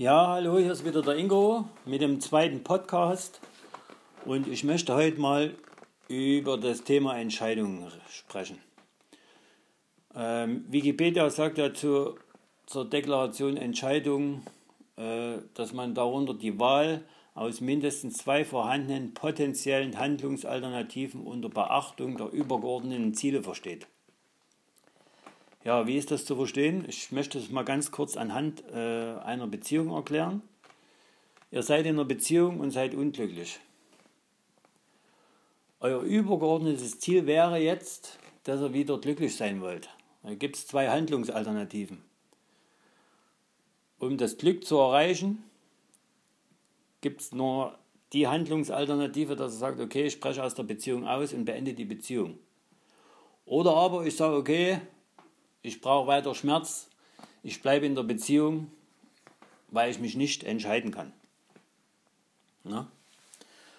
Ja, hallo, hier ist wieder der Ingo mit dem zweiten Podcast und ich möchte heute mal über das Thema Entscheidungen sprechen. Ähm, Wikipedia sagt dazu zur Deklaration Entscheidung, äh, dass man darunter die Wahl aus mindestens zwei vorhandenen potenziellen Handlungsalternativen unter Beachtung der übergeordneten Ziele versteht. Ja, wie ist das zu verstehen? Ich möchte es mal ganz kurz anhand äh, einer Beziehung erklären. Ihr seid in einer Beziehung und seid unglücklich. Euer übergeordnetes Ziel wäre jetzt, dass ihr wieder glücklich sein wollt. Da gibt es zwei Handlungsalternativen. Um das Glück zu erreichen, gibt es nur die Handlungsalternative, dass er sagt, okay, ich spreche aus der Beziehung aus und beende die Beziehung. Oder aber ich sage, okay, ich brauche weiter Schmerz, ich bleibe in der Beziehung, weil ich mich nicht entscheiden kann. Na?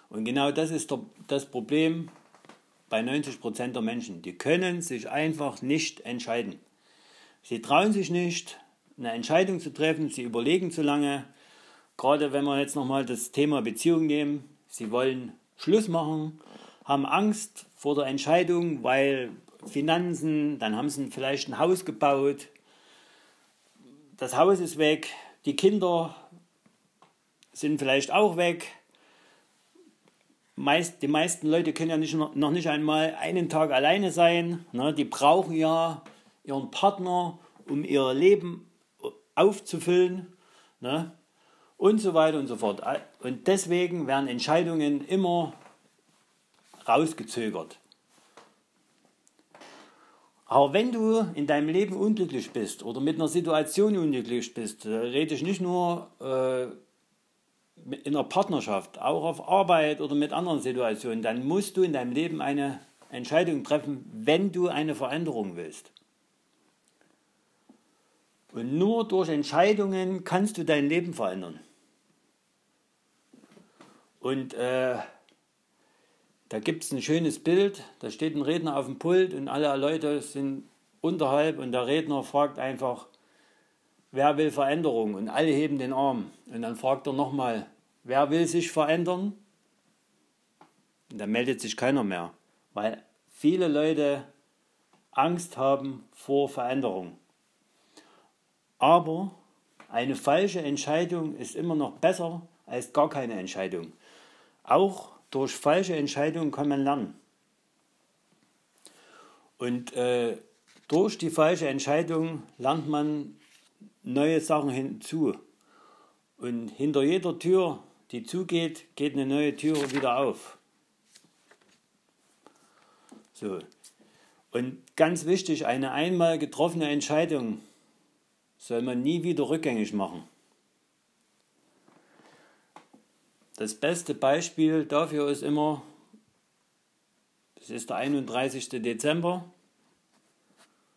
Und genau das ist der, das Problem bei 90% der Menschen. Die können sich einfach nicht entscheiden. Sie trauen sich nicht, eine Entscheidung zu treffen, sie überlegen zu lange. Gerade wenn wir jetzt nochmal das Thema Beziehung nehmen, sie wollen Schluss machen, haben Angst vor der Entscheidung, weil Finanzen, dann haben sie vielleicht ein Haus gebaut, das Haus ist weg, die Kinder sind vielleicht auch weg. Meist, die meisten Leute können ja nicht, noch nicht einmal einen Tag alleine sein. Ne? Die brauchen ja ihren Partner, um ihr Leben aufzufüllen. Ne? Und so weiter und so fort. Und deswegen werden Entscheidungen immer rausgezögert. Aber wenn du in deinem Leben unglücklich bist oder mit einer Situation unglücklich bist, rede ich nicht nur äh, in einer Partnerschaft, auch auf Arbeit oder mit anderen Situationen, dann musst du in deinem Leben eine Entscheidung treffen, wenn du eine Veränderung willst. Und nur durch Entscheidungen kannst du dein Leben verändern. Und äh, da gibt es ein schönes Bild, da steht ein Redner auf dem Pult und alle Leute sind unterhalb und der Redner fragt einfach, wer will Veränderung? Und alle heben den Arm. Und dann fragt er nochmal, wer will sich verändern? Und dann meldet sich keiner mehr, weil viele Leute Angst haben vor Veränderung. Aber eine falsche Entscheidung ist immer noch besser als gar keine Entscheidung. Auch durch falsche Entscheidungen kann man lernen. Und äh, durch die falsche Entscheidung lernt man neue Sachen hinzu. Und hinter jeder Tür, die zugeht, geht eine neue Tür wieder auf. So. Und ganz wichtig, eine einmal getroffene Entscheidung soll man nie wieder rückgängig machen. Das beste Beispiel dafür ist immer, das ist der 31. Dezember,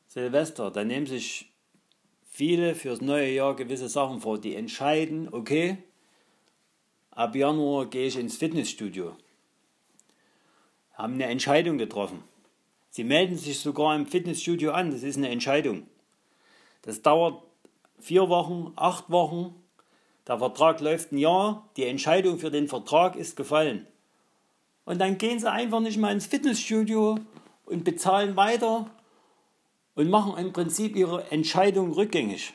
Silvester. Da nehmen sich viele fürs neue Jahr gewisse Sachen vor. Die entscheiden, okay, ab Januar gehe ich ins Fitnessstudio. Haben eine Entscheidung getroffen. Sie melden sich sogar im Fitnessstudio an. Das ist eine Entscheidung. Das dauert vier Wochen, acht Wochen, der Vertrag läuft ein Jahr, die Entscheidung für den Vertrag ist gefallen. Und dann gehen sie einfach nicht mal ins Fitnessstudio und bezahlen weiter und machen im Prinzip ihre Entscheidung rückgängig.